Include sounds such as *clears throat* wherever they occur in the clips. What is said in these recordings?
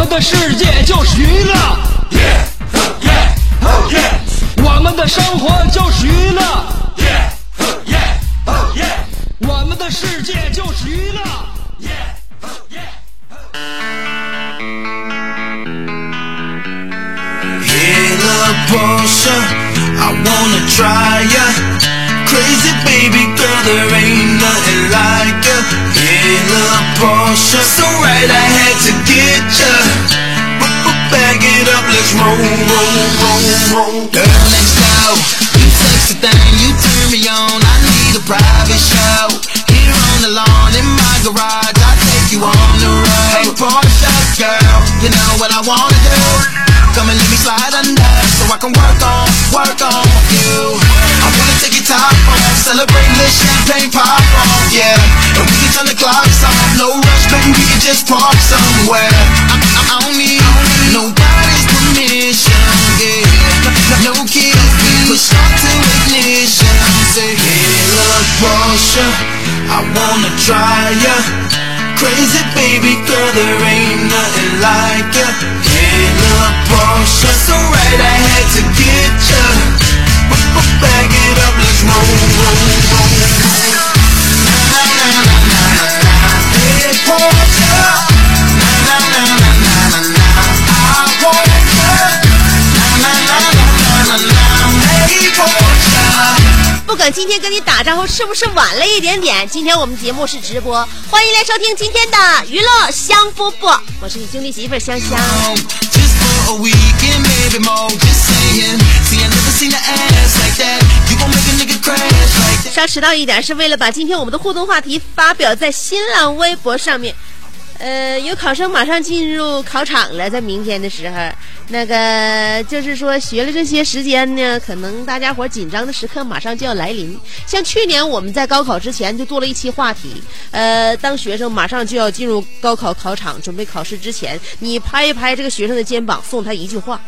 们的世界就是娱乐，我们的生活就是娱乐，我们的世界就是娱乐。Hella Porsche, I wanna try ya. Crazy baby girl, there ain't nothing like ya. Hella Porsche, so right I had to get ya. Back it up, let's roll, roll, roll, roll. Girl next door, you sexy thing, you turn me on. I need a private show. Here on the lawn in my garage, I take you on the road. Hey Porsche girl, you know what I wanna do. Come and let me slide under so I can work on, work on you. I wanna take top off, celebrate, let champagne pop off, yeah. And we can turn the clocks off, no rush, baby, we can just park somewhere. I, I, I don't need nobody's permission, yeah. No, no kids, push start to ignition. Say, hey, look, Porsche, I wanna try ya. Crazy baby girl, there ain't nothing like ya. Hey, look, Porsche, so right I had to get ya. Back it up, 不管今天跟你打招呼是不是晚了一点点，今天我们节目是直播，欢迎来收听今天的娱乐香饽饽，我是你兄弟媳妇香香。A weekend, maybe more. Just saying. See, I never seen an ass like that. You gon' make a nigga crash like that. 稍迟到一点，是为了把今天我们的互动话题发表在新浪微博上面。呃，有考生马上进入考场了，在明天的时候，那个就是说学了这些时间呢，可能大家伙紧张的时刻马上就要来临。像去年我们在高考之前就做了一期话题，呃，当学生马上就要进入高考考场准备考试之前，你拍一拍这个学生的肩膀，送他一句话。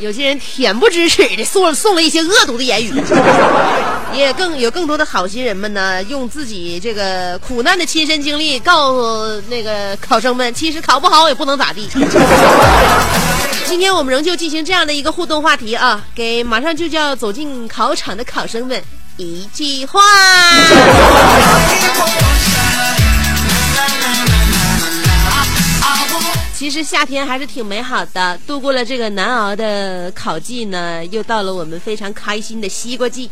有些人恬不知耻 *laughs* 的送送了一些恶毒的言语，*laughs* 也更有更多的好心人们呢，用自己这个苦难的亲身经历告诉那个考生们，其实考不好也不能咋地。*laughs* 今天我们仍旧进行这样的一个互动话题啊，给马上就就要走进考场的考生们一句话。其实夏天还是挺美好的，度过了这个难熬的烤季呢，又到了我们非常开心的西瓜季。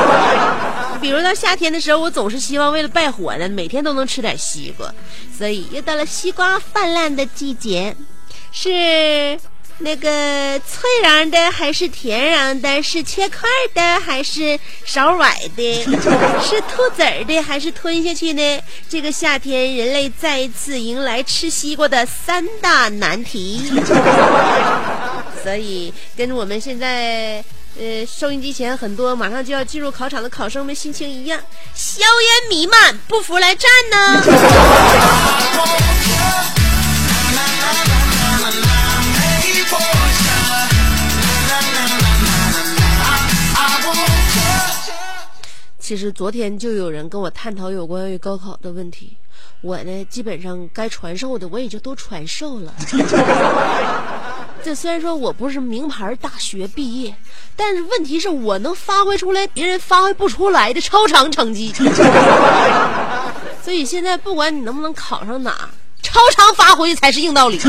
*laughs* 比如到夏天的时候，我总是希望为了败火呢，每天都能吃点西瓜，所以又到了西瓜泛滥的季节，是。那个脆瓤的还是甜瓤的？是切块的还是勺崴的？*laughs* 是吐籽儿的还是吞下去呢？这个夏天，人类再一次迎来吃西瓜的三大难题。*laughs* 所以，跟我们现在呃收音机前很多马上就要进入考场的考生们心情一样，硝烟弥漫，不服来战呢！*laughs* 其实昨天就有人跟我探讨有关于高考的问题，我呢基本上该传授的我也就都传授了。*laughs* 这虽然说我不是名牌大学毕业，但是问题是我能发挥出来别人发挥不出来的超常成绩。*laughs* 所以现在不管你能不能考上哪，超常发挥才是硬道理。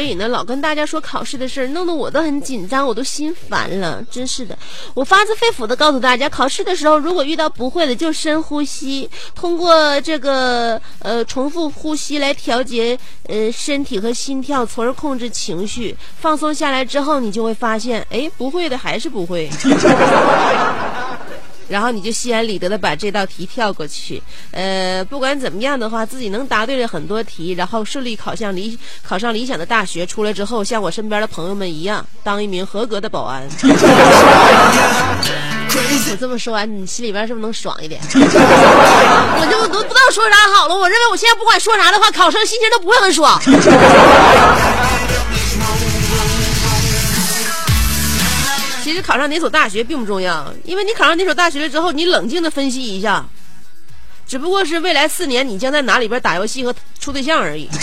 所以呢，老跟大家说考试的事儿，弄得我都很紧张，我都心烦了。真是的，我发自肺腑的告诉大家，考试的时候如果遇到不会的，就深呼吸，通过这个呃重复呼吸来调节呃身体和心跳，从而控制情绪，放松下来之后，你就会发现，哎，不会的还是不会。然后你就心安理得的把这道题跳过去。呃，不管怎么样的话，自己能答对了很多题，然后顺利考上理考上理想的大学，出来之后像我身边的朋友们一样，当一名合格的保安。*laughs* 我这么说完，你心里边是不是能爽一点？我就都不知道说啥好了。我认为我现在不管说啥的话，考生心情都不会很爽。其实考上哪所大学并不重要，因为你考上哪所大学了之后，你冷静的分析一下，只不过是未来四年你将在哪里边打游戏和处对象而已。*laughs*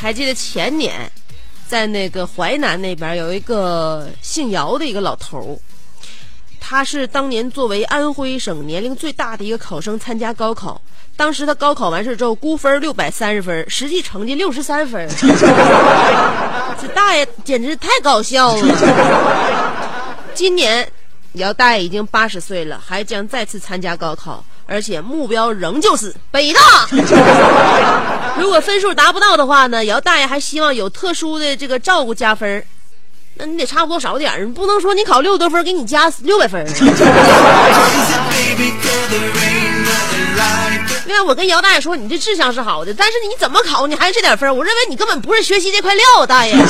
还记得前年，在那个淮南那边有一个姓姚的一个老头，他是当年作为安徽省年龄最大的一个考生参加高考。当时他高考完事之后，估分六百三十分，实际成绩六十三分。*laughs* 这大爷简直太搞笑了。今年姚大爷已经八十岁了，还将再次参加高考，而且目标仍旧是北大。如果分数达不到的话呢，姚大爷还希望有特殊的这个照顾加分那你得差不多少点儿，你不能说你考六十多分给你加六百分。*laughs* 另外，我跟姚大爷说，你这志向是好的，但是你怎么考，你还是这点分我认为你根本不是学习这块料，大爷。*laughs*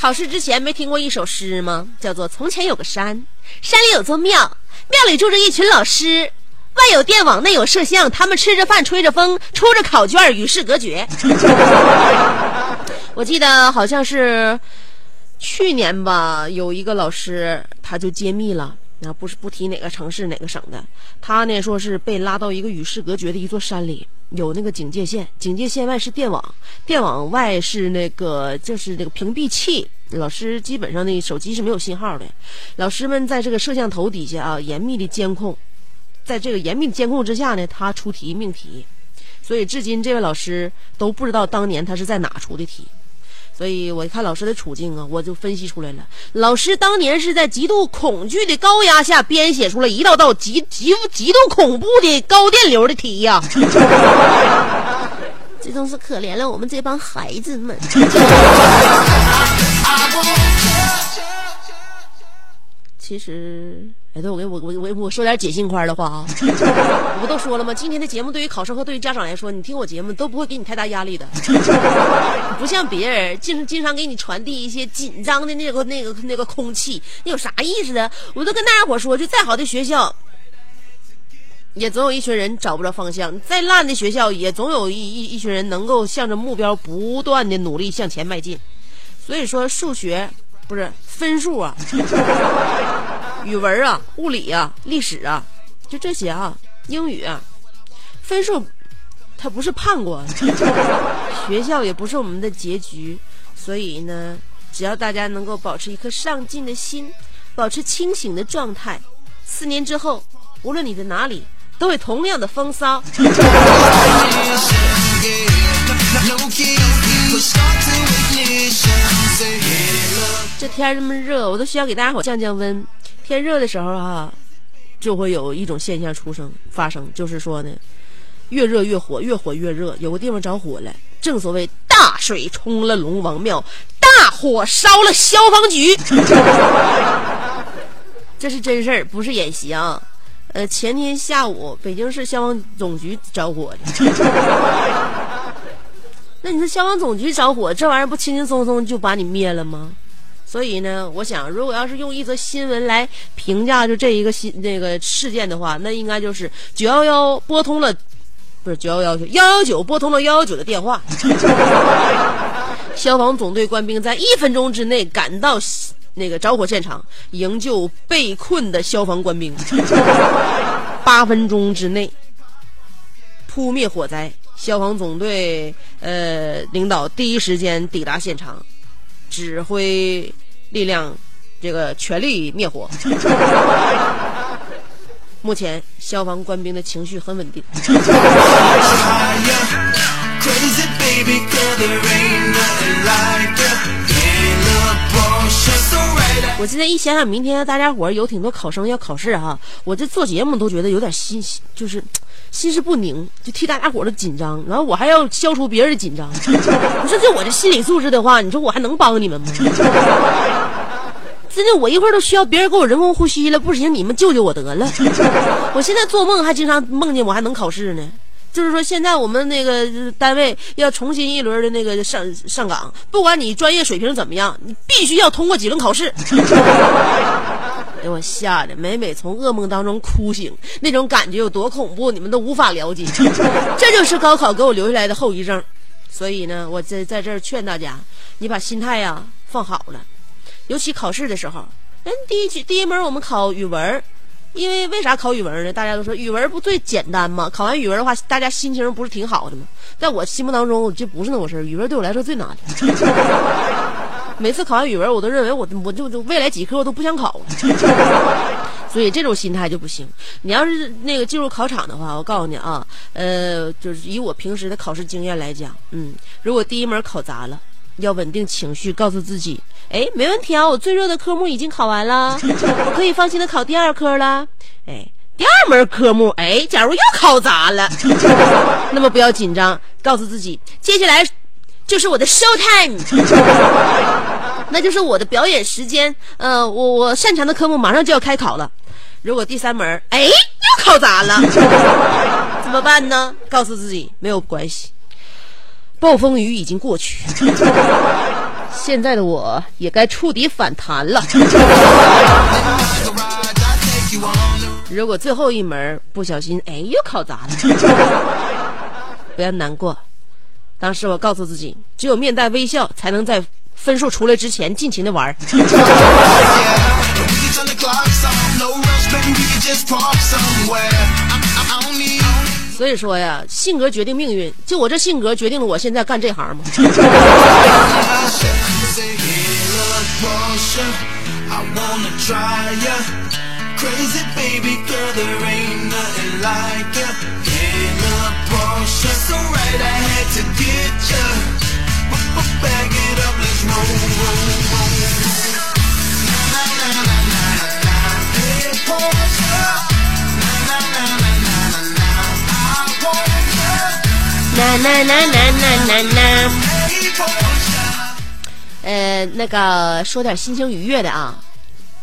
考试之前没听过一首诗吗？叫做“从前有个山，山里有座庙，庙里住着一群老师，外有电网，内有摄像，他们吃着饭，吹着风，出着考卷，与世隔绝。*laughs* ”我记得好像是去年吧，有一个老师他就揭秘了，那不是不提哪个城市哪个省的，他呢说是被拉到一个与世隔绝的一座山里，有那个警戒线，警戒线外是电网，电网外是那个就是那个屏蔽器，老师基本上那手机是没有信号的，老师们在这个摄像头底下啊严密的监控，在这个严密的监控之下呢，他出题命题，所以至今这位老师都不知道当年他是在哪出的题。所以我一看老师的处境啊，我就分析出来了。老师当年是在极度恐惧的高压下编写出了一道道极极极度恐怖的高电流的题呀。这真是可怜了我们这帮孩子们。*laughs* 其实，哎，对我给我我我我说点解心宽的话啊，我 *laughs* 不都说了吗？今天的节目对于考生和对于家长来说，你听我节目都不会给你太大压力的，*laughs* 不像别人经经常给你传递一些紧张的那个那个那个空气，那有啥意思呢？我都跟大家伙说，就再好的学校，也总有一群人找不着方向；再烂的学校，也总有一一一群人能够向着目标不断的努力向前迈进。所以说，数学不是分数啊。*laughs* 语文啊，物理啊，历史啊，就这些啊，英语啊，分数它不是判官，*laughs* 学校也不是我们的结局，所以呢，只要大家能够保持一颗上进的心，保持清醒的状态，四年之后，无论你在哪里，都会同样的风骚。这天这么热，我都需要给大家伙降降温。天热的时候哈，就会有一种现象出生发生，就是说呢，越热越火，越火越热。有个地方着火了，正所谓大水冲了龙王庙，大火烧了消防局。这是真事儿，不是演习啊。呃，前天下午北京市消防总局着火了。*laughs* 那你说消防总局着火，这玩意儿不轻轻松松就把你灭了吗？所以呢，我想，如果要是用一则新闻来评价就这一个新那个事件的话，那应该就是九幺幺拨通了，不是九幺幺幺幺九拨通了幺幺九的电话。*laughs* 消防总队官兵在一分钟之内赶到那个着火现场，营救被困的消防官兵。*laughs* 八分钟之内扑灭火灾，消防总队呃领导第一时间抵达现场。指挥力量，这个全力灭火。*laughs* 目前消防官兵的情绪很稳定。我现在一想想，明天大家伙有挺多考生要考试哈，我这做节目都觉得有点心，就是心事不宁，就替大家伙都紧张。然后我还要消除别人的紧张。*laughs* 你说就我这心理素质的话，你说我还能帮你们吗？*laughs* 真的，我一会儿都需要别人给我人工呼吸了，不行，你们救救我得了。*laughs* 我现在做梦还经常梦见我还能考试呢。就是说，现在我们那个单位要重新一轮的那个上上岗，不管你专业水平怎么样，你必须要通过几轮考试。*laughs* 给我吓得每每从噩梦当中哭醒，那种感觉有多恐怖，你们都无法了解。*laughs* 这就是高考给我留下来的后遗症。所以呢，我在在这儿劝大家，你把心态呀放好了，尤其考试的时候。嗯第一第一门我们考语文。因为为啥考语文呢？大家都说语文不最简单吗？考完语文的话，大家心情不是挺好的吗？在我心目当中，这不是那回事语文对我来说最难的。*laughs* 每次考完语文，我都认为我我就就未来几科我都不想考了。*laughs* 所以这种心态就不行。你要是那个进入考场的话，我告诉你啊，呃，就是以我平时的考试经验来讲，嗯，如果第一门考砸了，要稳定情绪，告诉自己。哎，没问题啊！我最热的科目已经考完了，*laughs* 我可以放心的考第二科了。哎，第二门科目，哎，假如又考砸了，*laughs* 那么不要紧张，告诉自己，接下来就是我的 show time，*laughs* 那就是我的表演时间。呃，我我擅长的科目马上就要开考了。如果第三门，哎，又考砸了，怎么办呢？告诉自己没有关系，暴风雨已经过去。*laughs* 现在的我也该触底反弹了。如果最后一门不小心，哎，又考砸了，不要难过。当时我告诉自己，只有面带微笑，才能在分数出来之前尽情的玩。*laughs* 所以说呀，性格决定命运。就我这性格，决定了我现在干这行吗？啦啦啦啦啦啦！呃，那个说点心情愉悦的啊。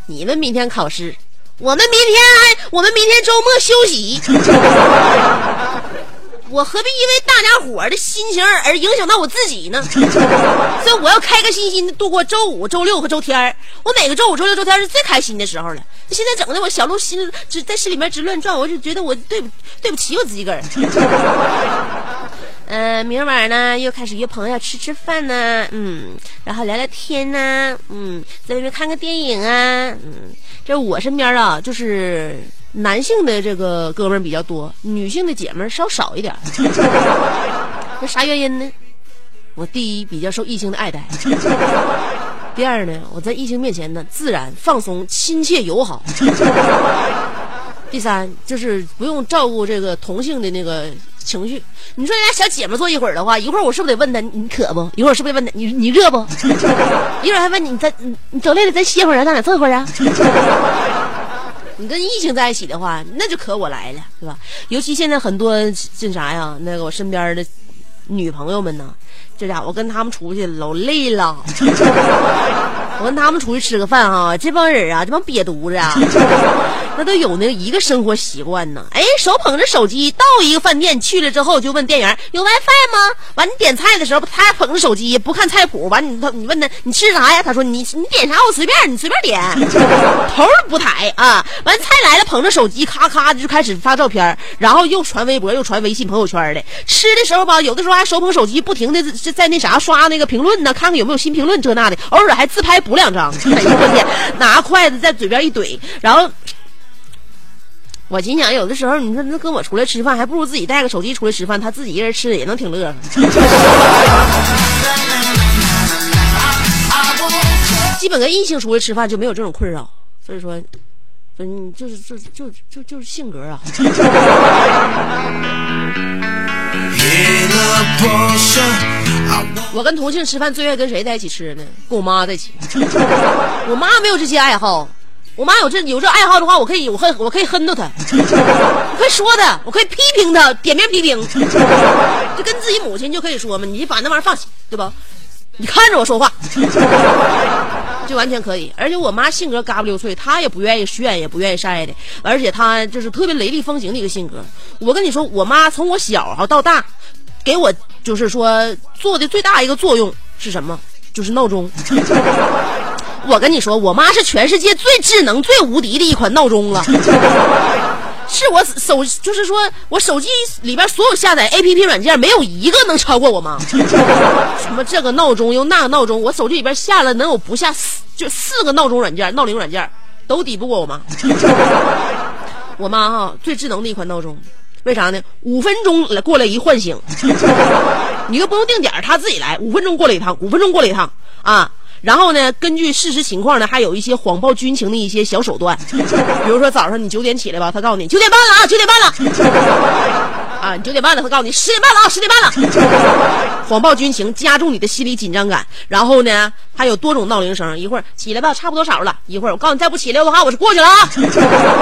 你们明天考试，我们明天还我们明天周末休息。*laughs* 我何必因为大家伙的心情而影响到我自己呢？*laughs* 所以我要开开心心的度过周五、周六和周天我每个周五、周六、周天是最开心的时候了。现在整的我小鹿心只在心里面直乱转，我就觉得我对不对不起我自己个儿。嗯，明晚呢又开始约朋友吃吃饭呢，嗯，然后聊聊天呢，嗯，在外面看个电影啊，嗯，这我身边啊，就是男性的这个哥们儿比较多，女性的姐们儿稍少一点。*laughs* 那啥原因呢？我第一比较受异性的爱戴，第二呢，我在异性面前呢自然放松、亲切友好。*laughs* 第三就是不用照顾这个同性的那个情绪。你说人家小姐们坐一会儿的话，一会儿我是不是得问她你渴不？一会儿是不是得问她你你热不？*laughs* 一会儿还问你你再你你走累了咱歇会儿啊，咱俩坐会儿啊。你跟异性在一起的话，那就可我来了，对吧？尤其现在很多这啥呀，那个我身边的女朋友们呢，这家伙跟他们出去老累了。*laughs* 我跟他们出去吃个饭哈，这帮人啊，这帮瘪犊子啊。那都有那一个生活习惯呢，哎，手捧着手机到一个饭店去了之后，就问店员有 WiFi 吗？完，你点菜的时候，他还捧着手机不看菜谱，完你他你问他你吃啥呀？他说你你点啥我随便，你随便点，*laughs* 头都不抬啊。完菜来了，捧着手机咔咔的就开始发照片，然后又传微博又传微信朋友圈的。吃的时候吧，有的时候还手捧手机不停的在在那啥刷那个评论呢，看看有没有新评论这那的，偶尔还自拍补两张。*laughs* 哎呀我天，拿筷子在嘴边一怼，然后。我心想，有的时候你说那跟我出来吃饭，还不如自己带个手机出来吃饭，他自己一人吃也能挺乐呵。基本跟异性出来吃饭就没有这种困扰，所以说，嗯，就是就就就就是性格啊。*laughs* 我跟同性吃饭最愿意跟谁在一起吃呢？跟我妈在一起。*laughs* 我妈没有这些爱好，我妈有这有这爱好的话，我可以我恨我可以恨到她，我可以 *laughs* 说她，我可以批评她，点名批评。就跟自己母亲就可以说嘛，你把那玩意儿放下，对吧？你看着我说话，*laughs* 就完全可以。而且我妈性格嘎不溜脆，她也不愿意炫，也不愿意晒的，而且她就是特别雷厉风行的一个性格。我跟你说，我妈从我小哈到大，给我就是说做的最大一个作用是什么？就是闹钟。*laughs* 我跟你说，我妈是全世界最智能、最无敌的一款闹钟了。*laughs* 是我手，就是说我手机里边所有下载 A P P 软件，没有一个能超过我妈。什么这个闹钟又那个闹钟，我手机里边下了能有不下四，就四个闹钟软件、闹铃软件，都抵不过我妈。*laughs* 我妈哈最智能的一款闹钟，为啥呢？五分钟过来一唤醒，*laughs* 你又不用定点，她自己来，五分钟过来一趟，五分钟过来一趟啊。然后呢，根据事实情况呢，还有一些谎报军情的一些小手段，*laughs* 比如说早上你九点起来吧，他告诉你九点半了啊，九点半了，*laughs* 啊，你九点半了，他告诉你十点半了啊，十点半了，谎报军情，加重你的心理紧张感。然后呢，还有多种闹铃声，一会儿起来吧，差不多少了，一会儿我告诉你再不起来的话，我是过去了啊，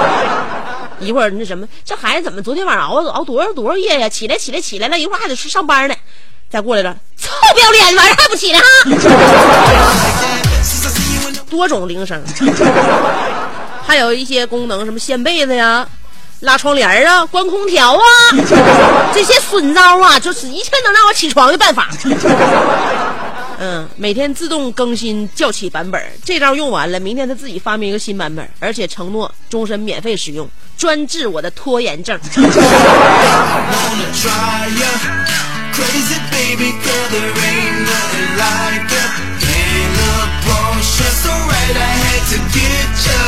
*laughs* 一会儿那什么，这孩子怎么昨天晚上熬熬多少多少夜呀？起来起来起来了，一会儿还得去上班呢。再过来了，臭不要脸，晚上还不起来哈！多种铃声，还有一些功能，什么掀被子呀、拉窗帘啊、关空调啊，这些损招啊，就是一切能让我起床的办法。嗯，每天自动更新叫起版本，这招用完了，明天他自己发明一个新版本，而且承诺终身免费使用，专治我的拖延症。Crazy baby girl, there ain't nothing like ya. Hey, little Porsche, so right I had to get ya.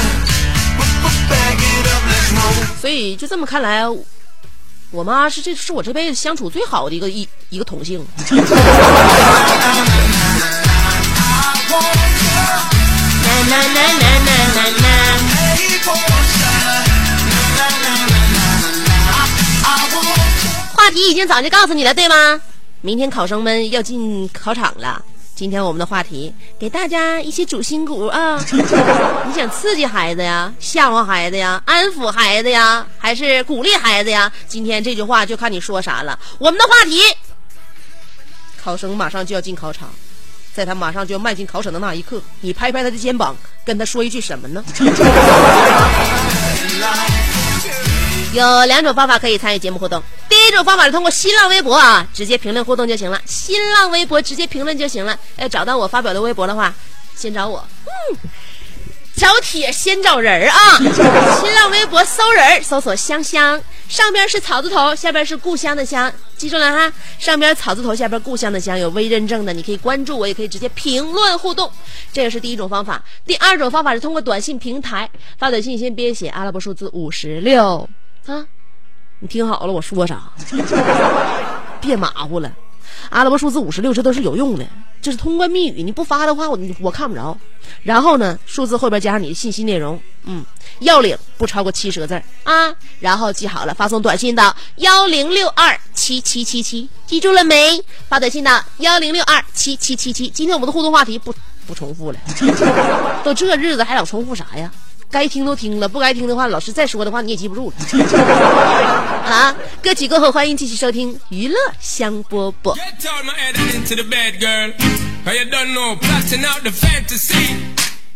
Back it up, let's roll. 所以就这么看来，我妈是这是我这辈子相处最好的一个一一个同性。题已经早就告诉你了，对吗？明天考生们要进考场了。今天我们的话题给大家一些主心骨啊！*laughs* 你想刺激孩子呀，吓唬孩子呀，安抚孩子呀，还是鼓励孩子呀？今天这句话就看你说啥了。我们的话题，考生马上就要进考场，在他马上就要迈进考场的那一刻，你拍拍他的肩膀，跟他说一句什么呢？*laughs* 有两种方法可以参与节目互动。第一种方法是通过新浪微博啊，直接评论互动就行了。新浪微博直接评论就行了。要找到我发表的微博的话，先找我。嗯，找铁先找人儿啊！*laughs* 新浪微博搜人儿，搜索香香，上边是草字头，下边是故乡的乡，记住了哈。上边草字头，下边故乡的乡，有微认证的，你可以关注我，也可以直接评论互动。这个是第一种方法。第二种方法是通过短信平台发短信，先编写阿拉伯数字五十六啊。你听好了，我说啥？*laughs* 别马虎了。阿拉伯数字五十六，这都是有用的，这是通关密语。你不发的话，我我看不着。然后呢，数字后边加上你的信息内容，嗯，要领不超过七十个字啊。然后记好了，发送短信到幺零六二七七七七，记住了没？发短信到幺零六二七七七七。今天我们的互动话题不不重复了，*laughs* 都这日子还老重复啥呀？该听都听了，不该听的话，老师再说的话你也记不住了。啊，歌曲过后，欢迎继续收听娱乐香饽饽。Get out my head and into the bed, girl. Cause you don't know, plotting out the fantasy.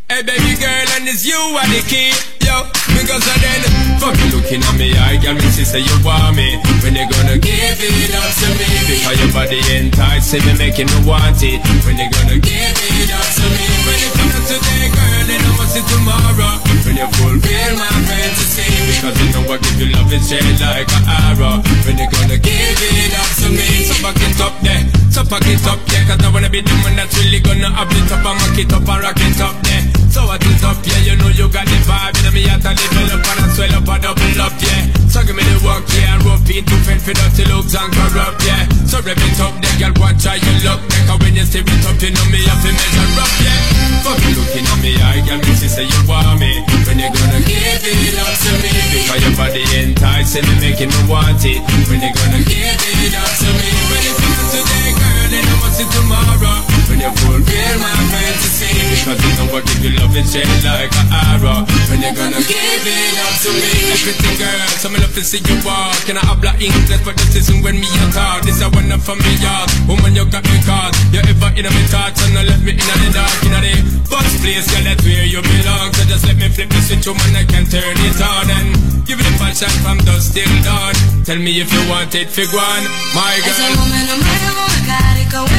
Hey, baby girl, and it's you are the key. Yo, because of then, fuck you looking at me, I got me, she say you want me. When you gonna give it up to me? Because your body enticing me, making me want it. When you gonna give it up to me? When it comes to today, girl, then I want it tomorrow. When you fulfill my fantasy. Because you know I give you love, it's shaped like an arrow. When you gonna give it up to me? So back it up there, so pack it up there. Cause I wanna be the one that's really gonna up it up and rock it up and rock it up there. So what is up, yeah, you know you got the vibe. You me at a level up and I swell up and double up, yeah. So give me the work, yeah, and rope it to for dirty looks and corrupt, yeah. So rev it up, there, girl, watch how you look. Cause when you steer it up, you know me have to measure up, yeah. Fuck you looking at me, I girl, me she say you want me. When you gonna give it up to me? Because your body enticing me, making me want it. When you gonna give it up to me? When it feel today, girl, then I want it tomorrow when you fulfill my fantasy. Cause you know I give you love and shade like an arrow. When you gonna give it up to me. Everything girl, so me love to see you walk. Can I have habla English, but this isn't when me you talk. This I wanna for me, y'all. Woman, you got me caught. You ever in me thoughts and I let me in the dark. In the first place, girl, that's where you belong. So just let me flip the switch, woman, I can turn it on. And give it a full shot from dusk till dawn. Tell me if you want it, fig one, my girl. As a woman, I'm oh like, I wanna got it going.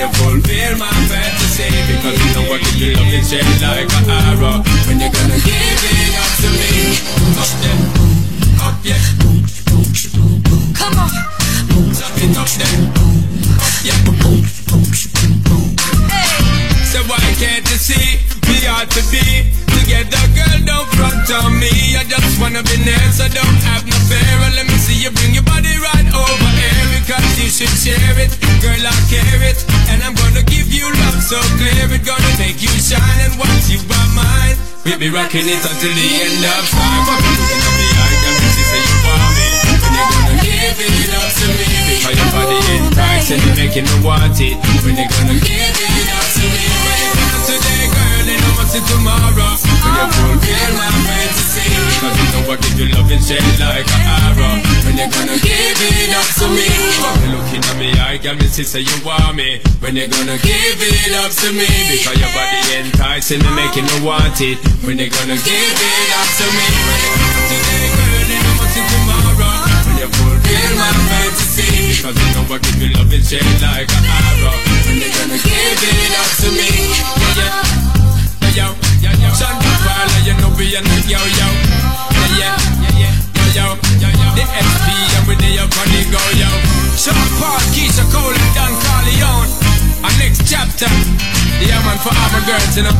You fulfill my fantasy, because you know what you love is shade like an arrow. When you're gonna give it up to me? Up there, up yeah, Come on. up it up there, up yeah. So why can't you see we ought to be together, girl? Don't front on me. I just wanna be near, so don't have no fear. Let me see you bring your body right over here because you should share it, girl. I care it, and I'm gonna give you love so clear. It gonna make you shine, and once you are mine, we'll be rocking it until the end of time. But looking at me, I can see say you want you gonna give it up to me? Because your body enticing, making me want it. When you gonna give me see say you want me. When you gonna give it up to me? Because your body enticing me, making me want it. When you gonna give it up to me? When you gonna today, girl, I must tomorrow. When you fulfill my fantasy, because you know I give you love and shade like an arrow. When you gonna give it up to me? Yeah, yeah, yeah, yeah. Sean Paul, you know we are not yo, yo. Yeah, yeah, yeah, yeah, yo. The and we the up on the go, yo. Sean Paul, Keisha Cole, and Don Corleone. Our next chapter, yeah, man, for all girls, you know.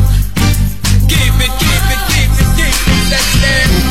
Keep it, keep it, keep it, keep it, let's dance.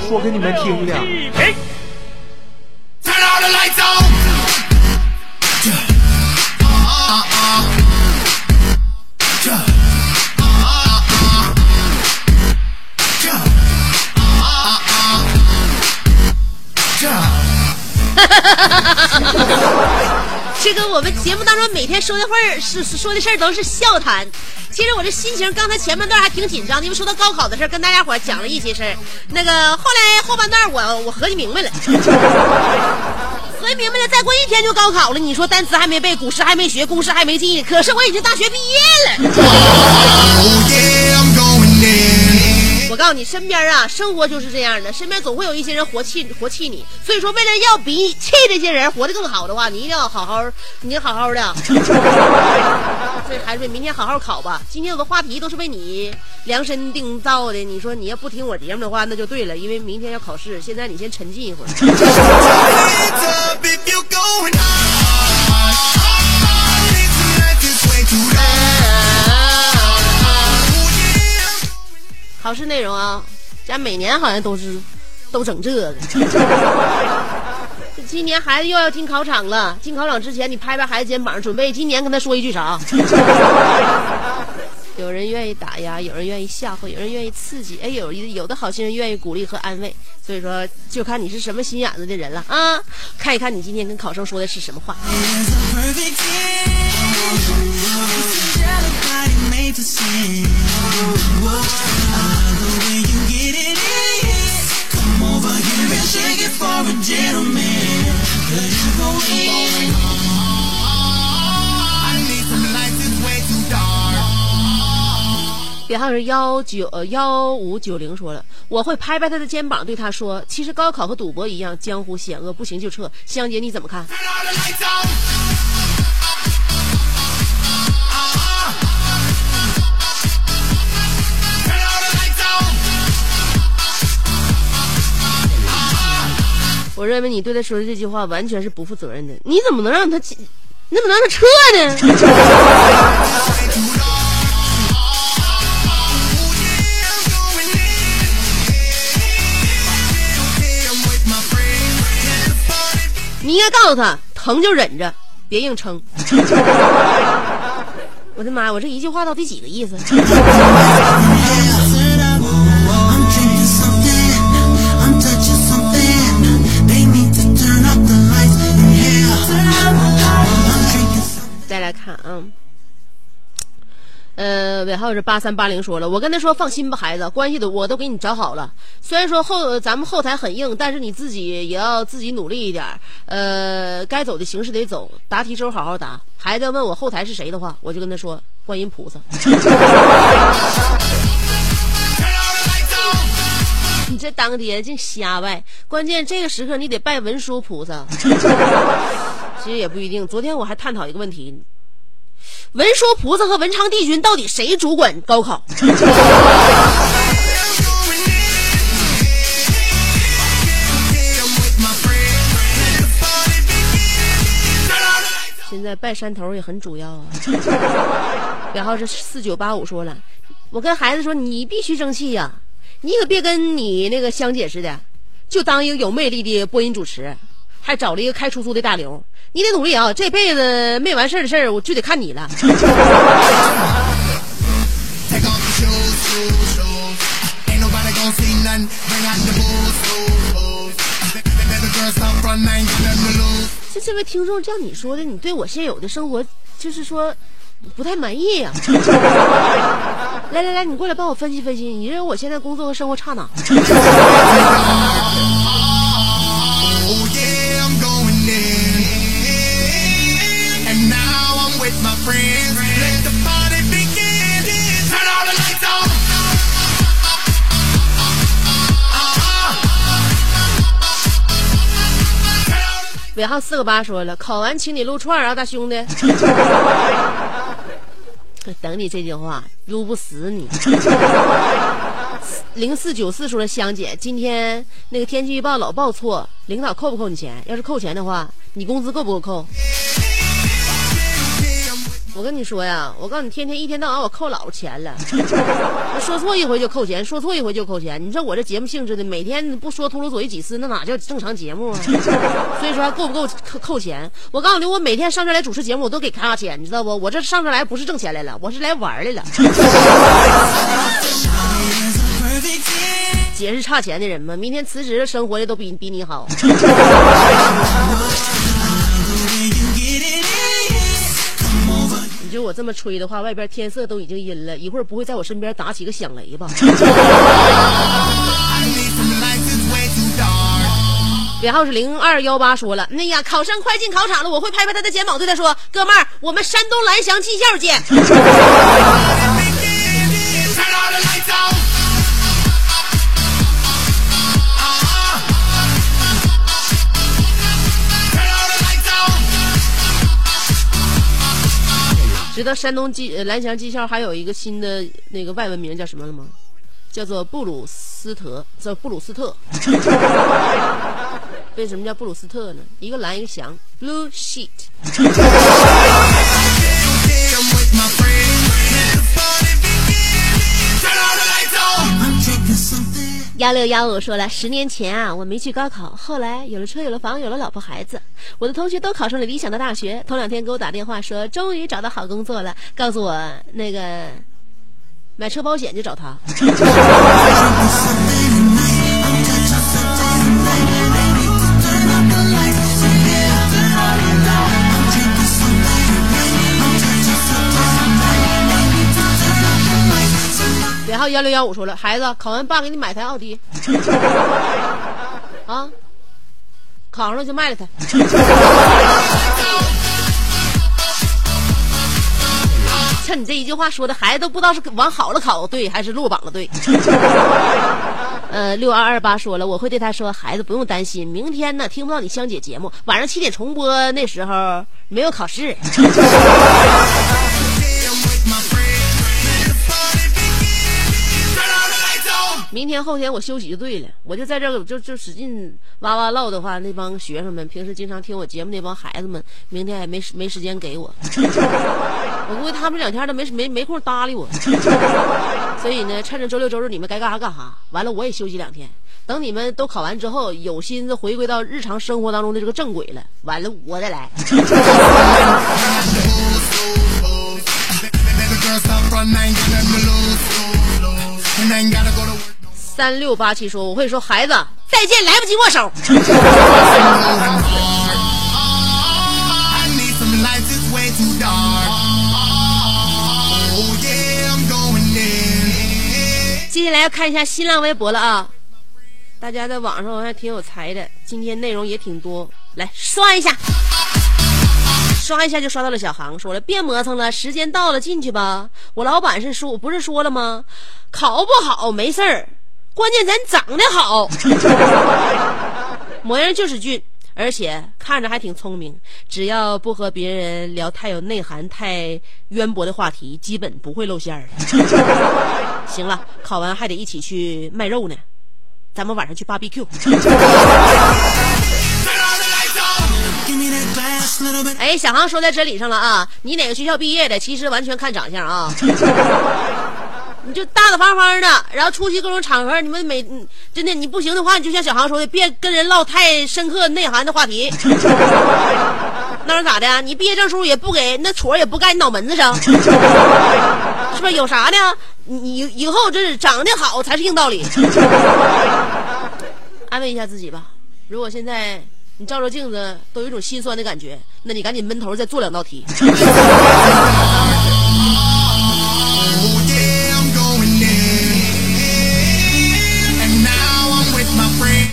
说给你们听的。*laughs* 这个我们节目当中每天说的话是说的事儿都是笑谈。其实我这心情刚才前半段还挺紧张的，因为说到高考的事儿，跟大家伙讲了一些事儿。那个后来后半段我我合计明白了，合计明白了，再过一天就高考了。你说单词还没背，古诗还没学，公式还没记，可是我已经大学毕业了。我告诉你，身边啊，生活就是这样的，身边总会有一些人活气活气你。所以说，为了要比气这些人活得更好的话，你一定要好好，你好好的。*laughs* 所以孩子，明天好好考吧。今天有个话题都是为你量身定造的，你说你要不听我节目的话，那就对了，因为明天要考试。现在你先沉浸一会儿。考试内容啊，家每年好像都是都整这个。*laughs* 今年孩子又要进考场了，进考场之前你拍拍孩子肩膀，准备今年跟他说一句啥？*laughs* 有人愿意打压，有人愿意吓唬，有人愿意刺激，哎，有一有的好心人愿意鼓励和安慰。所以说，就看你是什么心眼子的人了啊！看一看你今天跟考生说的是什么话。别号是幺九呃幺五九零说了，我会拍拍他的肩膀，对他说：“其实高考和赌博一样，江湖险恶，不行就撤。”香姐你怎么看？我认为你对他说的这句话完全是不负责任的。你怎么能让他？你怎么能让他撤呢？*laughs* 你应该告诉他疼就忍着别硬撑。*laughs* 我的妈呀我这一句话到底几个意思？再来看啊。呃，尾号是八三八零说了，我跟他说放心吧，孩子，关系都我都给你找好了。虽然说后咱们后台很硬，但是你自己也要自己努力一点。呃，该走的形式得走，答题时候好好答。孩子要问我后台是谁的话，我就跟他说观音菩萨。*laughs* 你这当爹净瞎拜，关键这个时刻你得拜文殊菩萨。*laughs* 其实也不一定。昨天我还探讨一个问题：文殊菩萨和文昌帝君到底谁主管 *laughs* 高考？*laughs* 现在拜山头也很主要啊。*laughs* 然后是四九八五说了，我跟孩子说，你必须争气呀、你可别跟你那个香姐似的，就当一个有魅力的播音主持，还找了一个开出租的大刘。你得努力啊这辈子没完事儿的事儿我就得看你了。*laughs* 这这位听众叫你说的你对我现有的生活就是说不太满意呀。*laughs* 来来来你过来帮我分析分析你认为我现在工作和生活差哪了 *laughs* 尾号四个八说了，考完请你撸串啊，大兄弟。*laughs* 等你这句话，撸不死你。*laughs* 零四九四说了，香姐，今天那个天气预报老报错，领导扣不扣你钱？要是扣钱的话，你工资够不够扣？我跟你说呀，我告诉你，天天一天到晚我扣老钱了，*laughs* 说错一回就扣钱，说错一回就扣钱。你说我这节目性质的，每天不说秃噜嘴几次，那哪叫正常节目啊？*laughs* 所以说还够不够扣扣钱？我告诉你，我每天上这来主持节目，我都给咔钱，你知道不？我这上这来不是挣钱来了，我是来玩来了。*laughs* 姐是差钱的人吗？明天辞职，生活的都比比你好。我这么吹的话，外边天色都已经阴了，一会儿不会在我身边打起个响雷吧？*laughs* 尾号是零二幺八说了，哎呀，考生快进考场了，我会拍拍他的肩膀，对他说：“哥们儿，我们山东蓝翔技校见。*laughs* 知道山东技蓝翔技校还有一个新的那个外文名叫什么了吗？叫做布鲁斯特，叫布鲁斯特。*laughs* 为什么叫布鲁斯特呢？一个蓝一个翔，blue sheet。幺六幺五说了，十年前啊，我没去高考，后来有了车，有了房，有了老婆孩子，我的同学都考上了理想的大学。头两天给我打电话说，终于找到好工作了，告诉我那个买车保险就找他。*laughs* 后幺六幺五说了，孩子考完爸给你买台奥迪，*laughs* 啊，考上了就卖了它。*laughs* 像你这一句话说的，孩子都不知道是往好了考对还是落榜了对。*laughs* 呃，六二二八说了，我会对他说，孩子不用担心，明天呢听不到你香姐节目，晚上七点重播，那时候没有考试。明天后天我休息就对了，我就在这儿就就使劲哇哇唠的话，那帮学生们平时经常听我节目那帮孩子们，明天也没没时间给我，*laughs* 我估计他们两天都没没没空搭理我，*laughs* 所以呢，趁着周六周日你们该干啥干啥，完了我也休息两天，等你们都考完之后，有心思回归到日常生活当中的这个正轨了，完了我再来。*laughs* 三六八七说，我会说孩子再见，来不及握手。Oh. *laughs* 接下来要看一下新浪微博了啊！大家在网上还挺有才的，今天内容也挺多，来刷一下，刷一下就刷到了小航，说了别磨蹭了，时间到了进去吧。我老板是说，不是说了吗？考不好没事儿，关键咱长得好，模样就是俊。而且看着还挺聪明，只要不和别人聊太有内涵、太渊博的话题，基本不会露馅儿。行了，考完还得一起去卖肉呢，咱们晚上去 BBQ 哎，小航说在真理上了啊！你哪个学校毕业的？其实完全看长相啊。你就大大方方的，然后出席各种场合，你们每真的你不行的话，你就像小航说的，别跟人唠太深刻内涵的话题。*laughs* 那是咋的？你毕业证书也不给，那戳也不盖你脑门子上，是不是？有啥呢？你以后真是长得好才是硬道理。安慰一下自己吧。如果现在你照照镜子都有一种心酸的感觉，那你赶紧闷头再做两道题。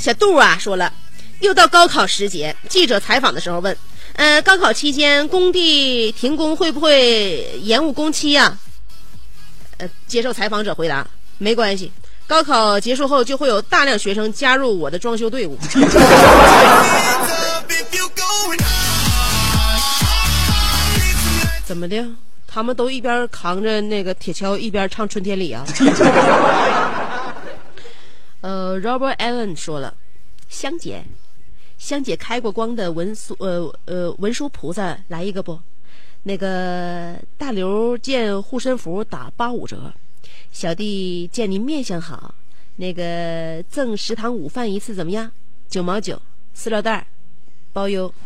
小杜啊说了，又到高考时节，记者采访的时候问，呃，高考期间工地停工会不会延误工期呀、呃，接受采访者回答，没关系。高考结束后，就会有大量学生加入我的装修队伍。*laughs* 怎么的？他们都一边扛着那个铁锹，一边唱《春天里》啊。*laughs* 呃，Robert Allen 说了，香姐，香姐开过光的文书呃呃文殊菩萨来一个不？那个大刘见护身符打八五折，小弟见您面相好，那个赠食堂午饭一次怎么样？九毛九，塑料袋，包邮。*laughs*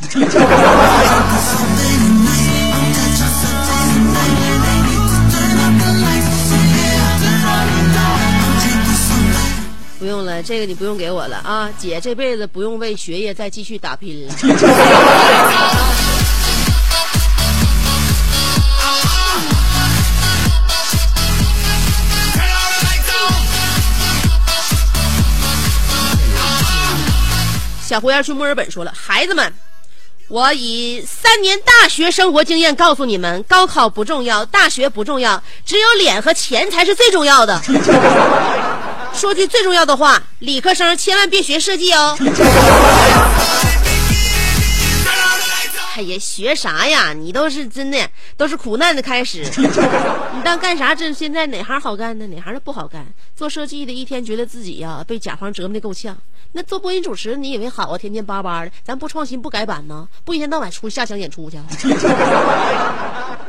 用了，这个你不用给我了啊，姐这辈子不用为学业再继续打拼了。小胡燕去墨尔本说了，孩子们，我以三年大学生活经验告诉你们，高考不重要，大学不重要，只有脸和钱才是最重要的。说句最重要的话，理科生千万别学设计哦。哎呀，学啥呀？你都是真的，都是苦难的开始。你当干啥？这现在哪行好干呢？哪行都不好干。做设计的，一天觉得自己呀被甲方折磨的够呛。那做播音主持，你以为好啊？天天叭叭的，咱不创新不改版呢？不一天到晚出下乡演出去？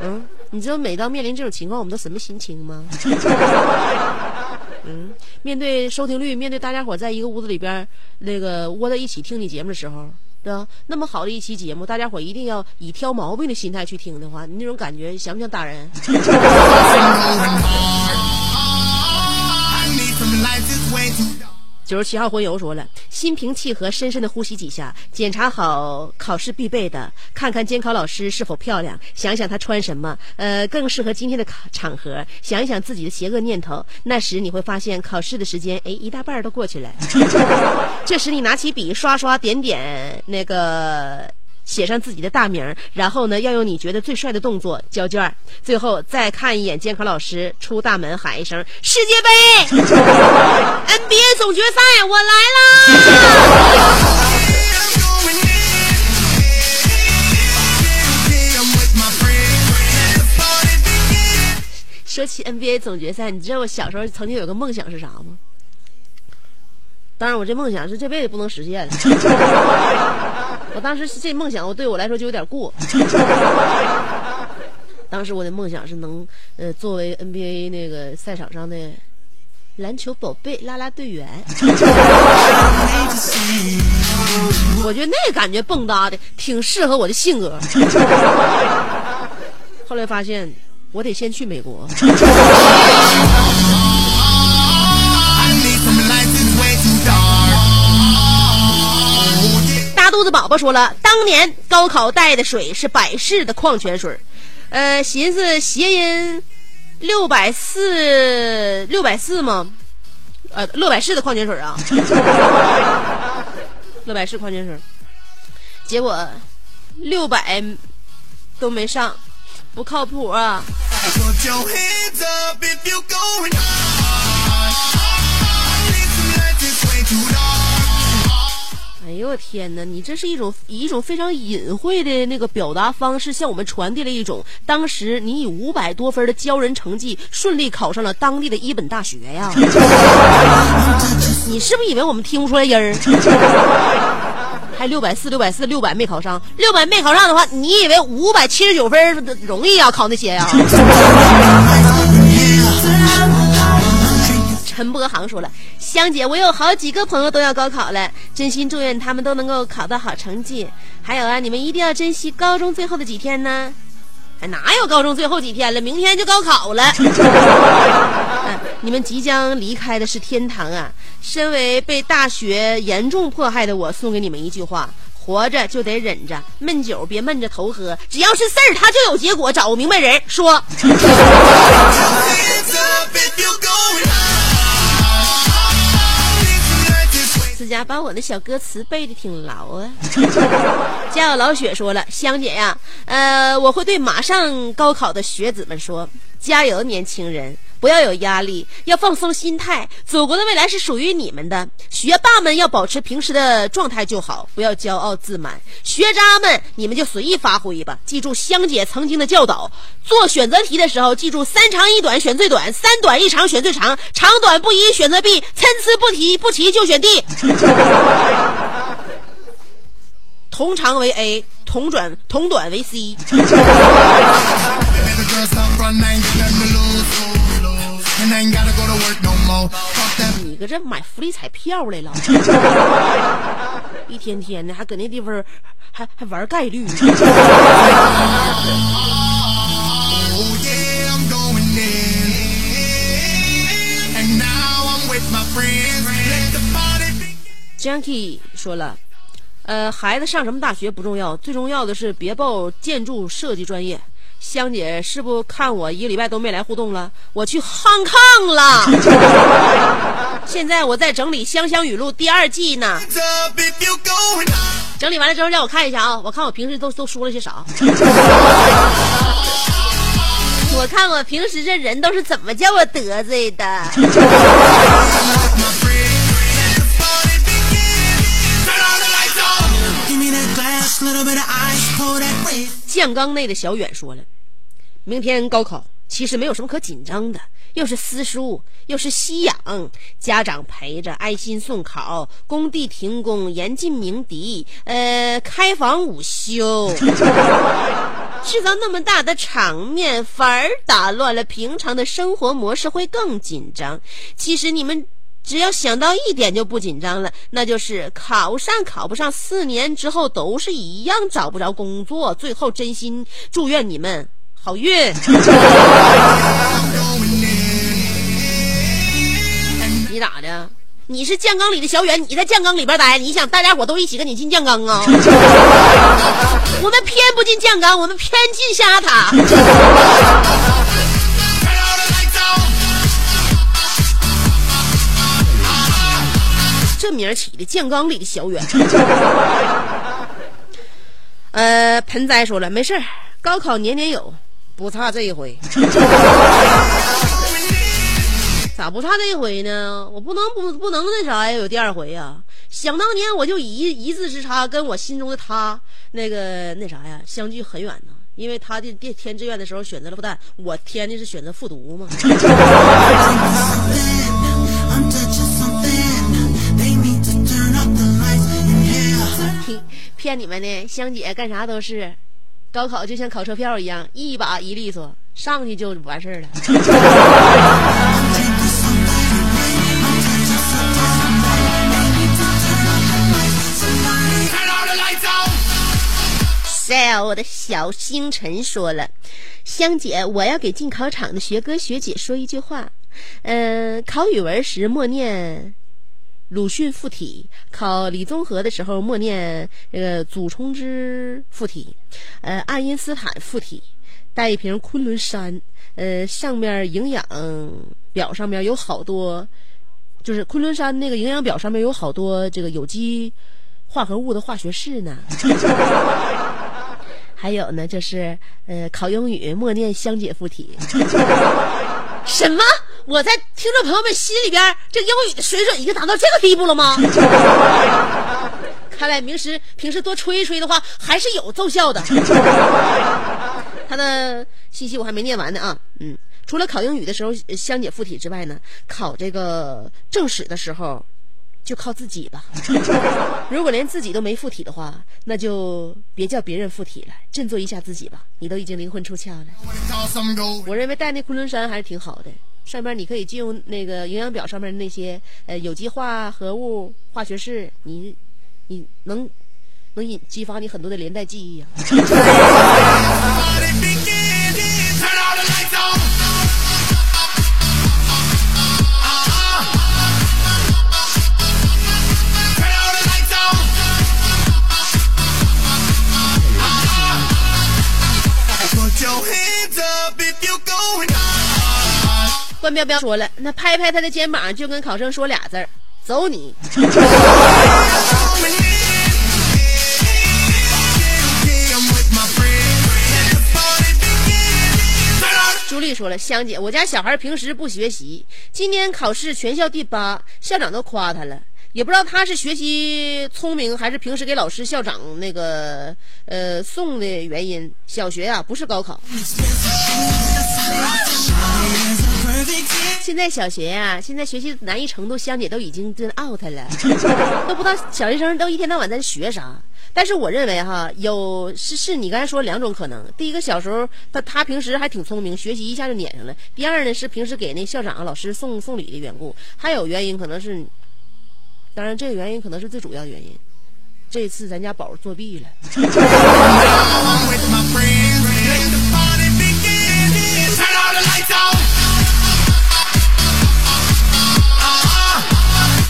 嗯，你知道每当面临这种情况，我们都什么心情吗？面对收听率，面对大家伙在一个屋子里边那个窝在一起听你节目的时候，对吧？那么好的一期节目，大家伙一定要以挑毛病的心态去听的话，你那种感觉像不像打人？*laughs* *laughs* 九十七号魂游说了，心平气和，深深的呼吸几下，检查好考试必备的，看看监考老师是否漂亮，想想她穿什么，呃，更适合今天的考场合，想一想自己的邪恶念头。那时你会发现，考试的时间，*laughs* 哎，一大半儿都过去了。这时你拿起笔，刷刷点点，那个。写上自己的大名，然后呢，要用你觉得最帅的动作交卷，最后再看一眼监考老师，出大门喊一声“世界杯 NBA 总决赛，我来啦！”说起 NBA 总决赛，你知道我小时候曾经有个梦想是啥吗？当然，我这梦想是这辈子不能实现了。我当时这梦想，我对我来说就有点过。*laughs* 当时我的梦想是能，呃，作为 NBA 那个赛场上的篮球宝贝啦啦队员。*laughs* 我觉得那感觉蹦跶的挺适合我的性格。*laughs* 后来发现，我得先去美国。Yeah. 大肚子宝宝说了，当年高考带的水是百事的矿泉水，呃，寻思谐音六百四六百四吗？呃，乐百氏的矿泉水啊，乐百氏矿泉水，结果六百都没上，不靠谱啊！呦我天哪！你这是一种以一种非常隐晦的那个表达方式，向我们传递了一种当时你以五百多分的骄人成绩顺利考上了当地的一本大学呀！*laughs* 你是不是以为我们听不出来音儿？还六百四、六百四、六百没考上，六百没考上的话，你以为五百七十九分容易啊？考那些呀？*laughs* 陈波航说了：“香姐，我有好几个朋友都要高考了，真心祝愿他们都能够考到好成绩。还有啊，你们一定要珍惜高中最后的几天呢。还哪有高中最后几天了？明天就高考了。嗯 *laughs* 你们即将离开的是天堂啊！身为被大学严重迫害的我，送给你们一句话：活着就得忍着，闷酒别闷着头喝，只要是事儿，它就有结果。找个明白人说。”把我的小歌词背的挺牢啊。*laughs* 家有老雪说了，香姐呀，呃，我会对马上高考的学子们说，加油，年轻人。不要有压力，要放松心态。祖国的未来是属于你们的。学霸们要保持平时的状态就好，不要骄傲自满。学渣们，你们就随意发挥吧。记住香姐曾经的教导，做选择题的时候，记住三长一短选最短，三短一长选最长，长短不一选择 B，参差不齐不齐就选 D。*laughs* 同长为 A，同短同短为 C。*laughs* 你搁这买福利彩票来了？*laughs* 一天天的还搁那地方，还还玩概率？Jackie 说了，呃，孩子上什么大学不重要，最重要的是别报建筑设计专业。香姐是不看我一个礼拜都没来互动了？我去 Hong Kong 了。*laughs* 现在我在整理《香香语录》第二季呢，整理完了之后让我看一下啊，我看我平时都都说了些啥。*laughs* 我看我平时这人都是怎么叫我得罪的。酱缸内的小远说了，明天高考其实没有什么可紧张的，又是私塾，又是吸氧，家长陪着，爱心送考，工地停工，严禁鸣笛，呃，开房午休。*laughs* 制造那么大的场面，反而打乱了平常的生活模式，会更紧张。其实你们只要想到一点就不紧张了，那就是考上考不上，四年之后都是一样找不着工作。最后真心祝愿你们好运。*laughs* 你咋的？你是酱缸里的小远，你在酱缸里边待，你想大家伙都一起跟你进酱缸啊？*laughs* 我们偏不进酱缸，我们偏进象牙塔。这名起的，酱缸里的小远。*laughs* 呃，盆栽说了，没事，高考年年有，不差这一回。*laughs* 咋不差这一回呢？我不能不不能那啥呀，有第二回呀。想当年我就以一一字之差跟我心中的他那个那啥呀相距很远呢，因为他的填填志愿的时候选择了复旦，我填的是选择复读嘛。*laughs* 骗你们呢，香姐干啥都是，高考就像考车票一样，一把一利索，上去就完事儿了。*laughs* Sell 我的小星辰说了，香姐，我要给进考场的学哥学姐说一句话，嗯、考语文时默念鲁迅附体，考理综合的时候默念这个祖冲之附体，呃，爱因斯坦附体，带一瓶昆仑山，呃，上面营养表上面有好多，就是昆仑山那个营养表上面有好多这个有机化合物的化学式呢。*laughs* 还有呢，就是呃，考英语默念香姐附体。什么？我在听众朋友们心里边，这英语的水准已经达到这个地步了吗？*laughs* 看来平时平时多吹一吹的话，还是有奏效的。他的信息我还没念完呢啊，嗯，除了考英语的时候呃香姐附体之外呢，考这个正史的时候，就靠自己吧。*laughs* 如果连自己都没附体的话，那就别叫别人附体了，振作一下自己吧。你都已经灵魂出窍了。我认为带那昆仑山还是挺好的，上面你可以借用那个营养表上面那些呃有机化合物、化学式，你你能能引激发你很多的连带记忆啊。*laughs* 关彪彪说了，那拍拍他的肩膀，就跟考生说俩字儿：走你。*laughs* 朱莉说了，香姐，我家小孩平时不学习，今年考试全校第八，校长都夸他了。也不知道他是学习聪明，还是平时给老师、校长那个呃送的原因。小学啊、不是高考，现在小学呀、现在学习难易程度，香姐都已经真 out 了，*laughs* 都不知道小学生都一天到晚在学啥。但是我认为哈，有是是你刚才说两种可能。第一个，小时候他他平时还挺聪明，学习一下就撵上了；第二呢，是平时给那校长、老师送送礼的缘故。还有原因可能是，当然这个原因可能是最主要的原因。这次咱家宝儿作弊了，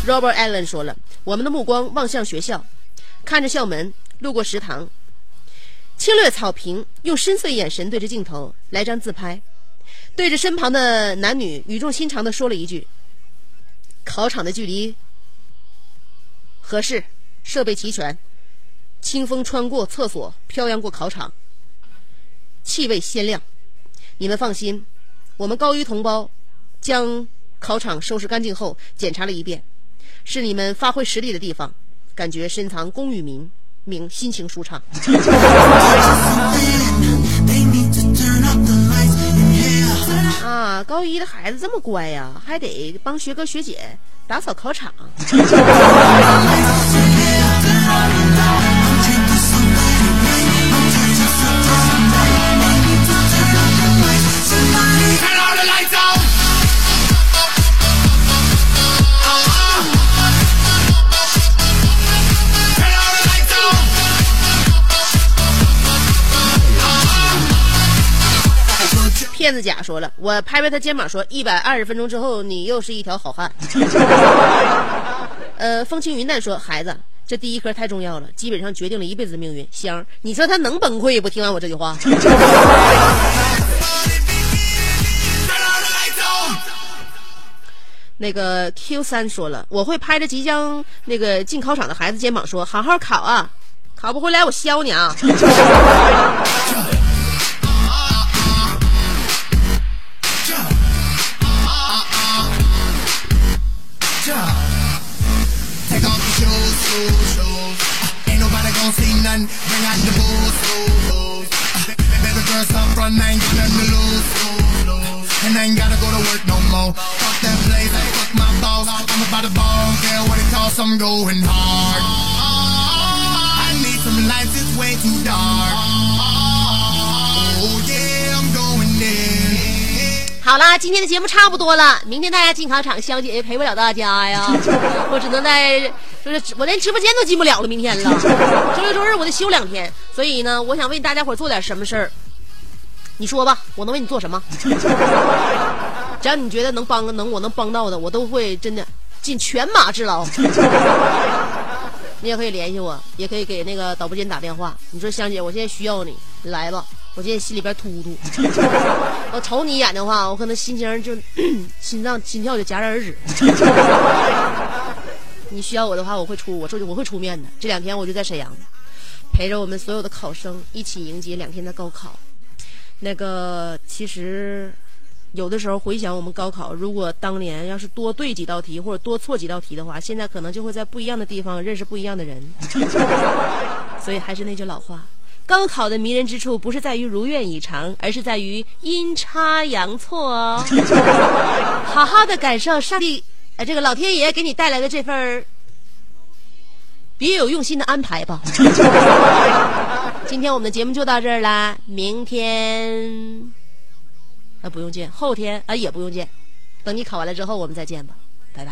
Robert Allen 说了，我们的目光望向学校，看着校门，路过食堂，侵略草坪，用深邃眼神对着镜头来张自拍，对着身旁的男女语重心长地说了一句：“考场的距离合适，设备齐全，清风穿过厕所，飘扬过考场，气味鲜亮。你们放心，我们高一同胞将考场收拾干净后检查了一遍。”是你们发挥实力的地方，感觉深藏功与名，名心情舒畅。*laughs* 啊，高一的孩子这么乖呀，还得帮学哥学姐打扫考场。*laughs* 骗子甲说了，我拍拍他肩膀说，一百二十分钟之后，你又是一条好汉。*laughs* 呃，风轻云淡说，孩子，这第一科太重要了，基本上决定了一辈子的命运。香，你说他能崩溃不？听完我这句话。*laughs* 那个 Q 三说了，我会拍着即将那个进考场的孩子肩膀说：“好好考啊，考不回来我削你啊！” *laughs* care what it costs, I'm going hard. I need some lights, it's way too dark. 好啦，今天的节目差不多了，明天大家进考场，香姐也陪不了大家呀，*laughs* 我只能在，就是我连直播间都进不了了，明天了，周六周日我得休两天，所以呢，我想为大家伙做点什么事儿，你说吧，我能为你做什么？*laughs* 只要你觉得能帮能我能帮到的，我都会真的尽全马之劳。*laughs* 你也可以联系我，也可以给那个导播间打电话。你说香姐，我现在需要你，你来吧。我现在心里边突突，*laughs* 我瞅你一眼的话，我可能心情就 *clears throat* 心脏心跳就戛然而止。*laughs* 你需要我的话，我会出，我出我会出面的。这两天我就在沈阳，陪着我们所有的考生一起迎接两天的高考。那个其实有的时候回想我们高考，如果当年要是多对几道题或者多错几道题的话，现在可能就会在不一样的地方认识不一样的人。*laughs* 所以还是那句老话，高考的迷人之处不是在于如愿以偿，而是在于阴差阳错哦。*laughs* 好好的感受上帝，呃，这个老天爷给你带来的这份儿别有用心的安排吧。*laughs* 今天我们的节目就到这儿啦，明天那不用见，后天啊也不用见，等你考完了之后我们再见吧，拜拜。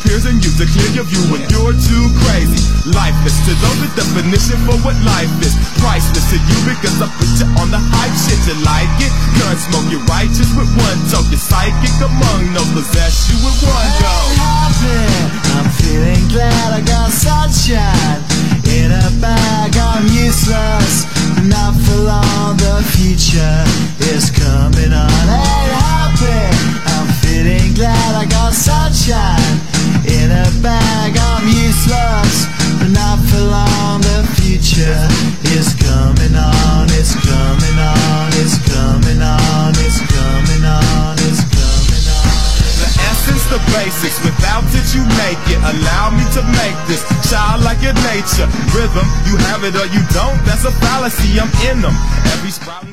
appears in you to clear your view when you're too crazy. Lifeless to know the definition for what life is. Priceless to you because I put you on the hype shit. You like it? Gun smoke, you're righteous with one toke. You're psychic among no possess you with one go. I'm feeling glad I got sunshine in a bag. I'm useless, not for long. The future is coming on. Ain't happy. I'm feeling glad I got sunshine in a bag. I'm useless, but not for long. The future is coming on. It's coming on. It's coming on. It's coming on. It's coming on. The essence, the basics. Without it, you make it. Allow me to make this child like your nature. Rhythm, you have it or you don't. That's a fallacy. I'm in them. Every sprouting.